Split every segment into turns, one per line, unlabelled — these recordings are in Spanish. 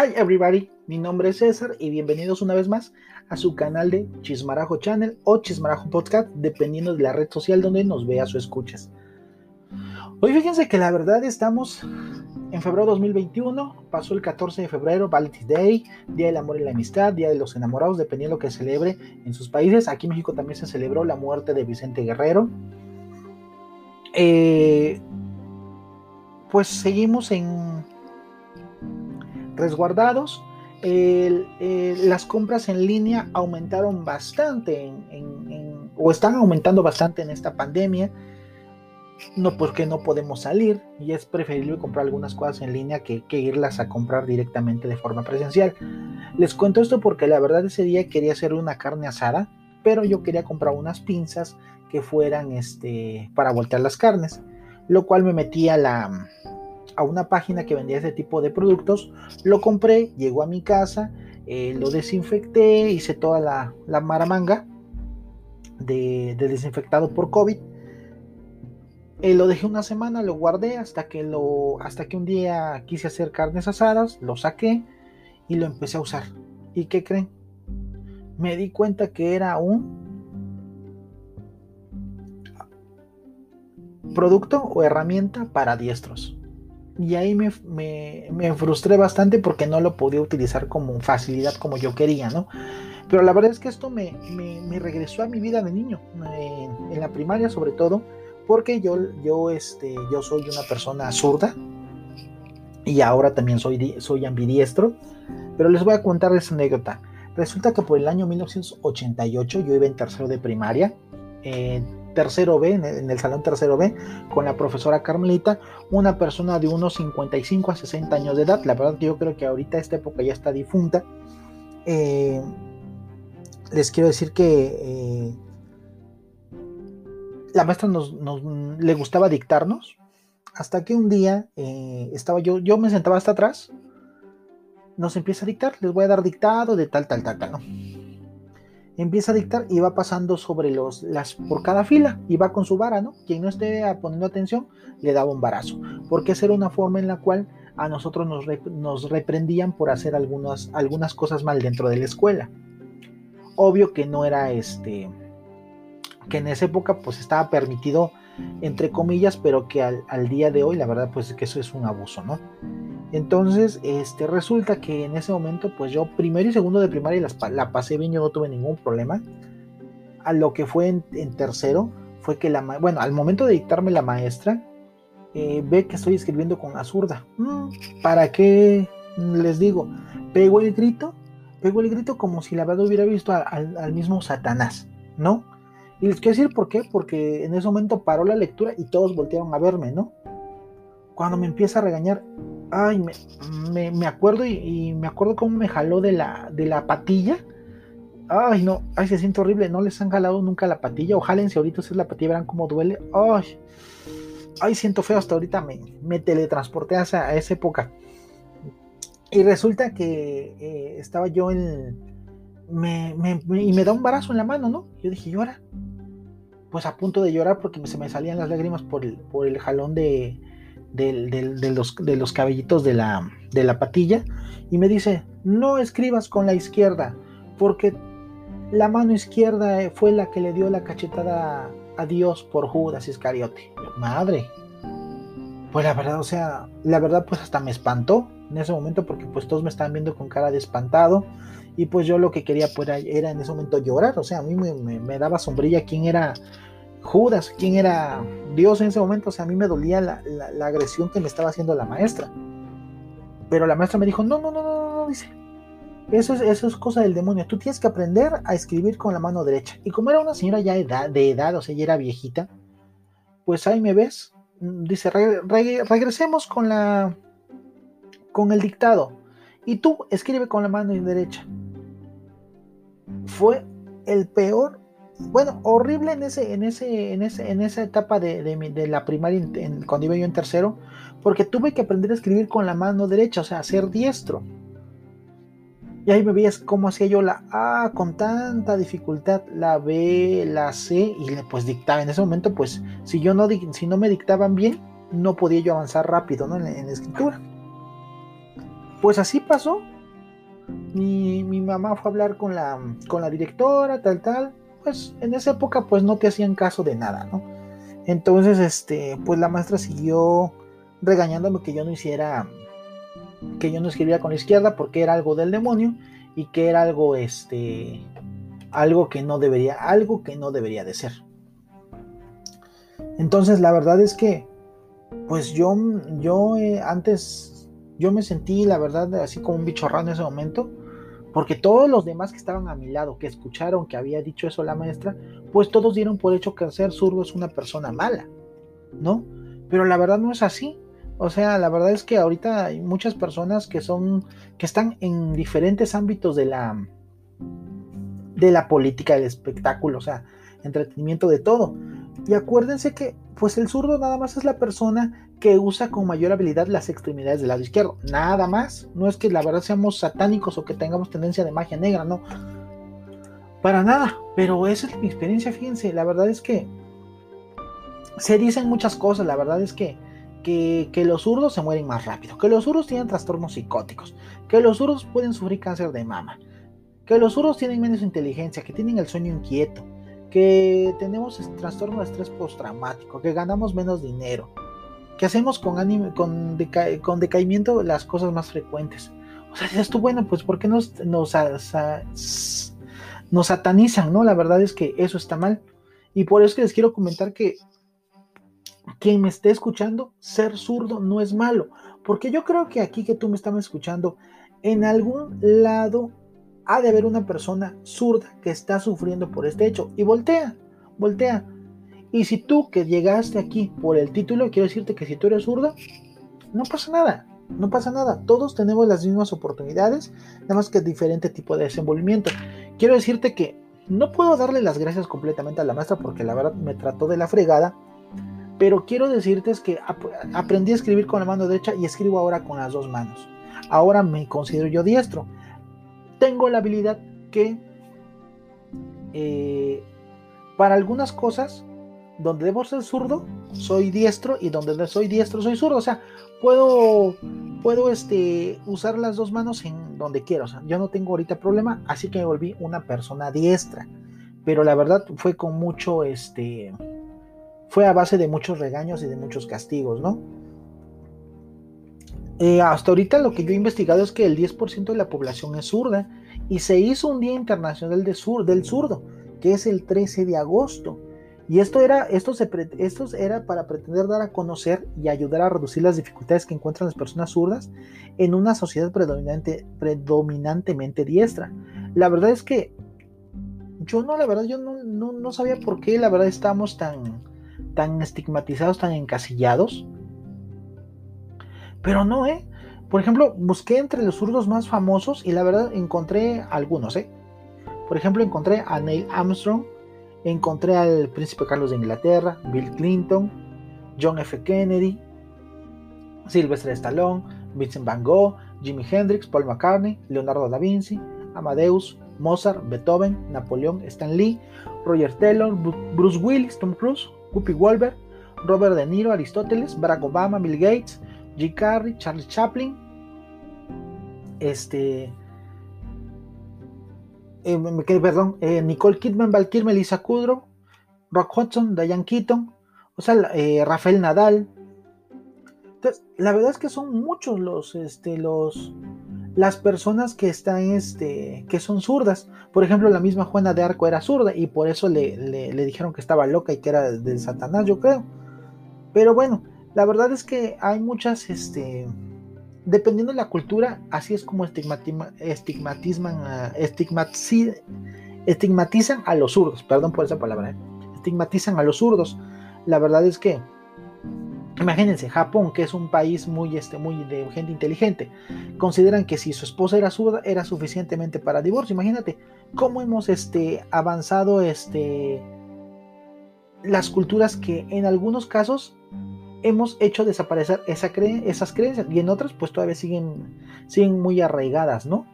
Hi everybody, mi nombre es César y bienvenidos una vez más a su canal de Chismarajo Channel o Chismarajo Podcast, dependiendo de la red social donde nos veas o escuches. Hoy fíjense que la verdad estamos en febrero 2021, pasó el 14 de febrero, Valentine's Day, Día del Amor y la Amistad, Día de los Enamorados, dependiendo de lo que celebre en sus países. Aquí en México también se celebró la muerte de Vicente Guerrero. Eh, pues seguimos en resguardados. las compras en línea aumentaron bastante o están aumentando bastante en esta pandemia. No porque no podemos salir y es preferible comprar algunas cosas en línea que, que, irlas a comprar directamente de forma presencial. Les cuento esto porque la verdad ese día quería hacer una carne asada, pero yo quería comprar unas pinzas que fueran este, para voltear las carnes, lo cual me metí a la, a una página que vendía ese tipo de productos, lo compré, llegó a mi casa, eh, lo desinfecté, hice toda la, la maramanga de, desinfectado por COVID. Eh, lo dejé una semana, lo guardé hasta que, lo, hasta que un día quise hacer carnes asadas, lo saqué y lo empecé a usar. ¿Y qué creen? Me di cuenta que era un producto o herramienta para diestros y ahí me, me, frustré bastante porque no lo podía utilizar como facilidad como yo quería, ¿no? Pero la verdad es que esto me, me regresó a mi vida de niño, en, la primaria sobre todo, porque yo, yo, este, yo soy una persona zurda y ahora también soy, soy ambidiestro, pero les voy a contar esa anécdota. Resulta que por el año 1988 yo iba en tercero de primaria, eh, tercero B, en el, salón tercero B, con la profesora Carmelita, una persona de unos 55 a 60 años de edad. La verdad que yo creo que ahorita esta época ya está difunta. Eh, les quiero decir que eh, la maestra nos, le gustaba dictarnos. Hasta que un día eh, estaba yo, yo me sentaba hasta atrás, nos empieza a dictar, les voy a dar dictado de tal, tal, tal, tal, ¿no? Empieza a dictar y va pasando sobre los, las, por cada fila y va con su vara, ¿no? Quien no esté poniendo atención le daba un varazo, porque esa era una forma en la cual a nosotros nos, nos reprendían por hacer algunas, algunas cosas mal dentro de la escuela. Obvio que no era este, que en esa época pues estaba permitido entre comillas, pero que al, al día de hoy la verdad pues que eso es un abuso, ¿no? Entonces, este, resulta que en ese momento, pues yo primero y segundo de primaria la pasé bien, yo no tuve ningún problema. A lo que fue en, tercero, fue que la, bueno, al momento de dictarme la maestra, eh, ve que estoy escribiendo con la zurda. Mm, ¿Para qué? Les digo, pego el grito, pego el grito como si la verdad hubiera visto al mismo Satanás, ¿no? Y les quiero decir por qué, porque en ese momento paró la lectura y todos voltearon a verme, ¿no? Cuando me empieza a regañar, ay, me, acuerdo y, me acuerdo cómo me jaló de la, de la patilla. Ay, no, ay, se siente horrible. No les han jalado nunca la patilla. O si ahorita es la patilla, verán cómo duele. Ay, ay, siento feo. Hasta ahorita me, me teletransporté a esa, época. Y resulta que eh, estaba yo en. Me, y me da un barazo en la mano, ¿no? Yo dije, llora. Pues a punto de llorar porque se me salían las lágrimas por el, por el jalón de, de, los, de los cabellitos de la, de la patilla y me dice, no escribas con la izquierda, porque la mano izquierda fue la que le dio la cachetada a Dios por Judas Iscariote. Madre. Pues la verdad, o sea, la verdad pues hasta me espantó en ese momento porque pues todos me estaban viendo con cara de espantado y pues yo lo que quería pues era, en ese momento llorar, o sea, a mí me, me daba sombrilla quién era Judas, quién era Dios en ese momento, o sea, a mí me dolía la, agresión que me estaba haciendo la maestra. Pero la maestra me dijo, no, no, no, no, no, dice, eso es, eso es cosa del demonio, tú tienes que aprender a escribir con la mano derecha. Y como era una señora ya de edad, o sea, ya era viejita, pues ahí me ves, dice, regresemos con la, con el dictado. Y tú escribe con la mano derecha. Fue el peor bueno, horrible en ese, en ese, en ese, en esa etapa de, la primaria cuando iba yo en tercero, porque tuve que aprender a escribir con la mano derecha, o sea, ser diestro. Y ahí me veías cómo hacía yo la A con tanta dificultad, la B, la C, y pues dictaba. En ese momento, pues, si yo no, si no me dictaban bien, no podía yo avanzar rápido ¿no? en, la, escritura. pues así pasó. Mi, mi, mamá fue a hablar con la, con la directora, tal, tal. Pues en esa época pues no te hacían caso de nada, ¿no? Entonces, este, pues la maestra siguió regañándome que yo no hiciera, que yo no escribiera con la izquierda porque era algo del demonio y que era algo, este, algo que no debería, algo que no debería de ser. Entonces, la verdad es que, pues yo, yo eh, antes, yo me sentí, la verdad, así como un bicho raro en ese momento, porque todos los demás que estaban a mi lado, que escucharon que había dicho eso la maestra, pues todos dieron por hecho que ser zurdo es una persona mala, ¿no? Pero la verdad no es así. O sea, la verdad es que ahorita hay muchas personas que son, que están en diferentes ámbitos de la, de la política, del espectáculo, o sea, entretenimiento de todo. Y acuérdense que, pues el zurdo nada más es la persona que usa con mayor habilidad las extremidades del lado izquierdo. Nada más. No es que la verdad seamos satánicos o que tengamos tendencia de magia negra, no. Para nada. Pero esa es mi experiencia, fíjense. La verdad es que se dicen muchas cosas. La verdad es que, que, los zurdos se mueren más rápido. Que los zurdos tienen trastornos psicóticos. Que los zurdos pueden sufrir cáncer de mama. Que los zurdos tienen menos inteligencia. Que tienen el sueño inquieto que tenemos trastorno de estrés postraumático, que ganamos menos dinero, que hacemos con, con, con decaimiento las cosas más frecuentes. O sea, dices tú, bueno, pues ¿por qué nos, nos, nos satanizan? ¿no? La verdad es que eso está mal. Y por eso que les quiero comentar que quien me esté escuchando, ser zurdo no es malo. Porque yo creo que aquí que tú me estás escuchando, en algún lado ha de haber una persona zurda que está sufriendo por este hecho. Y voltea, voltea. Y si tú que llegaste aquí por el título, quiero decirte que si tú eres zurdo, no pasa nada. No pasa nada. Todos tenemos las mismas oportunidades, nada más que diferente tipo de desenvolvimiento. Quiero decirte que no puedo darle las gracias completamente a la maestra porque la verdad me trató de la fregada. Pero quiero decirte es que aprendí a escribir con la mano derecha y escribo ahora con las dos manos. Ahora me considero yo diestro tengo la habilidad que eh, para algunas cosas donde debo ser zurdo soy diestro y donde soy diestro soy zurdo. O sea puedo puedo este usar las dos manos en donde quiero o sea yo no tengo ahorita problema así que me volví una persona diestra. Pero la verdad fue con mucho este fue a base de muchos regaños y de muchos castigos no eh, hasta ahorita lo que yo he investigado es que el 10% de la población es zurda y se hizo un Día Internacional de sur, del Zurdo, que es el 13 de agosto. Y esto era, esto, se, era para pretender dar a conocer y ayudar a reducir las dificultades que encuentran las personas zurdas en una sociedad predominante, predominantemente diestra. La verdad es que yo no, la verdad, yo no, no, no sabía por qué, la verdad, estamos tan, tan estigmatizados, tan encasillados pero no, ¿eh? Por ejemplo, busqué entre los zurdos más famosos y la verdad encontré algunos, ¿eh? Por ejemplo, encontré a Neil Armstrong, encontré al príncipe Carlos de Inglaterra, Bill Clinton, John F. Kennedy, Sylvester Stallone, Vincent Van Gogh, Jimi Hendrix, Paul McCartney, Leonardo da Vinci, Amadeus, Mozart, Beethoven, Napoleón, Stan Lee, Roger Taylor, Bruce Willis, Tom Cruise, Whoopi Goldberg, Robert De Niro, Aristóteles, Barack Obama, Bill Gates, G. Carrey, Charlie Chaplin, este, eh, perdón, eh, Nicole Kidman, Val Kilmer, Lisa Kudrow, Rock Hudson, Diane Keaton, o sea, eh, Rafael Nadal. Entonces, la verdad es que son muchos los, este, los, las personas que están, este, que son zurdas. Por ejemplo, la misma Juana de Arco era zurda y por eso le, le dijeron que estaba loca y que era del Satanás, yo creo. Pero bueno, la verdad es que hay muchas, este, dependiendo de la cultura, así es como estigmatizan, estigmatizan a los zurdos, perdón por esa palabra, ¿eh? estigmatizan a los zurdos. La verdad es que, imagínense, Japón, que es un país muy, este, muy de gente inteligente, consideran que si su esposa era zurda, era suficientemente para divorcio. Imagínate cómo hemos este, avanzado este, las culturas que en algunos casos hemos hecho desaparecer esa esas creencias y en otras pues todavía siguen, siguen muy arraigadas, ¿no?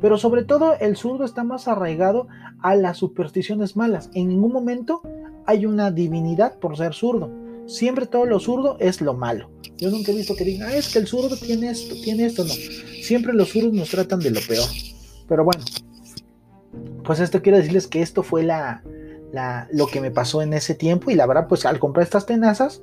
Pero sobre todo el zurdo está más arraigado a las supersticiones malas. En ningún momento hay una divinidad por ser zurdo. Siempre todo lo zurdo es lo malo. Yo nunca he visto que digan, ah, es que el zurdo tiene esto, tiene esto, no. Siempre los zurdos nos tratan de lo peor. Pero bueno, pues esto quiero decirles que esto fue lo que me pasó en ese tiempo y la verdad, pues al comprar estas tenazas,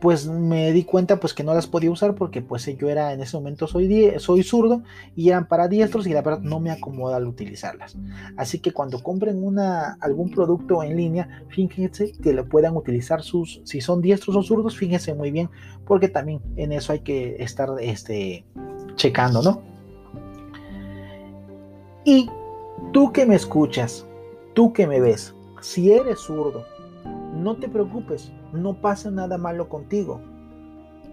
pues me di cuenta pues que no las podía usar porque pues yo era en ese momento soy, soy zurdo y eran para diestros y la verdad no me acomoda al utilizarlas. Así que cuando compren una, algún producto en línea, fíjense que lo puedan utilizar sus, si son diestros o zurdos, fíjense muy bien porque también en eso hay que estar este, checando, ¿no? Y tú que me escuchas, tú que me ves, si eres zurdo, no te preocupes, no pasa nada malo contigo.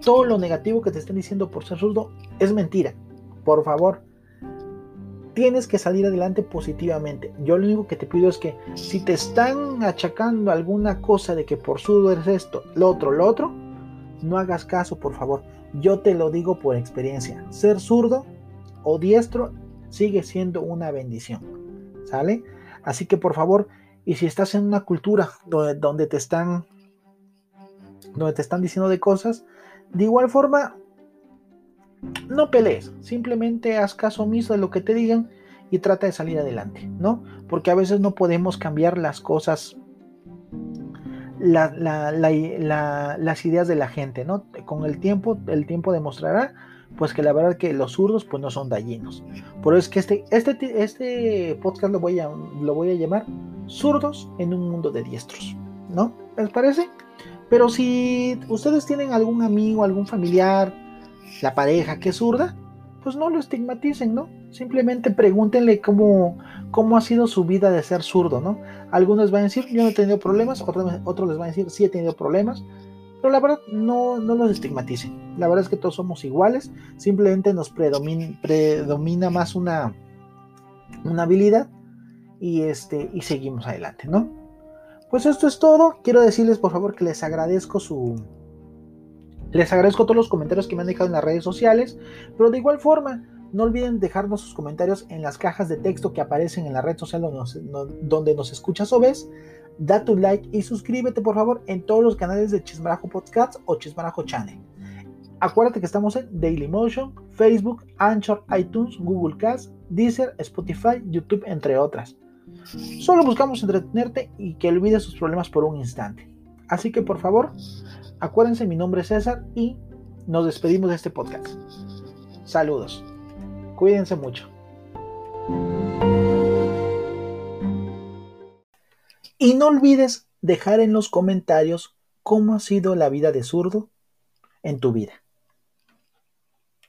Todo lo negativo que te están diciendo por ser zurdo es mentira. Por favor, tienes que salir adelante positivamente. Yo lo único que te pido es que si te están achacando alguna cosa de que por zurdo eres esto, lo otro, lo otro, no hagas caso, por favor. Yo te lo digo por experiencia. Ser zurdo o diestro sigue siendo una bendición. ¿Sale? Así que por favor, y si estás en una cultura donde, te están donde te están diciendo de cosas, de igual forma no pelees, simplemente haz caso omiso de lo que te digan y trata de salir adelante, ¿no? Porque a veces no podemos cambiar las cosas, las ideas de la gente, ¿no? Con el tiempo, el tiempo demostrará pues que la verdad que los zurdos pues no son dañinos. Por eso es que este, este, este podcast lo voy, a, lo voy a llamar Zurdos en un mundo de diestros, ¿no? ¿Les parece? Pero si ustedes tienen algún amigo, algún familiar, la pareja que es zurda, pues no lo estigmaticen, ¿no? Simplemente pregúntenle cómo, cómo ha sido su vida de ser zurdo, ¿no? Algunos van a decir, yo no he tenido problemas, otros, otros les van a decir, sí he tenido problemas, pero la verdad, no, no los estigmaticen. La verdad es que todos somos iguales. Simplemente nos predomina, predomina más una, una habilidad. Y, este, y seguimos adelante, ¿no? Pues esto es todo. Quiero decirles por favor que les agradezco su. Les agradezco todos los comentarios que me han dejado en las redes sociales. Pero de igual forma, no olviden dejarnos sus comentarios en las cajas de texto que aparecen en la red social donde nos, donde nos escuchas o ves da tu like y suscríbete por favor en todos los canales de Chismarajo Podcast o Chismarajo Channel. Acuérdate que estamos en Dailymotion, Facebook, Anchor, iTunes, Google Cast, Deezer, Spotify, YouTube, entre otras. Solo buscamos entretenerte y que olvides sus problemas por un instante. Así que por favor, acuérdense, mi nombre es César y nos despedimos de este podcast. Saludos. Cuídense mucho. Y no olvides dejar en los comentarios cómo ha sido la vida de zurdo en tu vida.